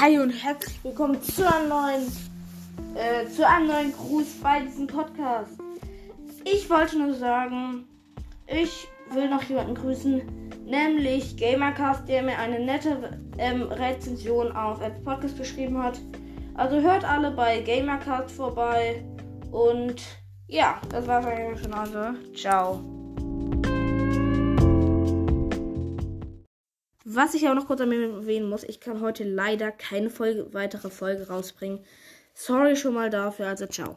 Hi und herzlich willkommen zu einem neuen, äh, zu einem neuen Gruß bei diesem Podcast. Ich wollte nur sagen, ich will noch jemanden grüßen, nämlich Gamercast, der mir eine nette ähm, Rezension auf Apple Podcast geschrieben hat. Also hört alle bei Gamercast vorbei und ja, das war's eigentlich schon. Also, ciao. Was ich aber noch kurz erwähnen muss, ich kann heute leider keine Folge, weitere Folge rausbringen. Sorry schon mal dafür, also ciao.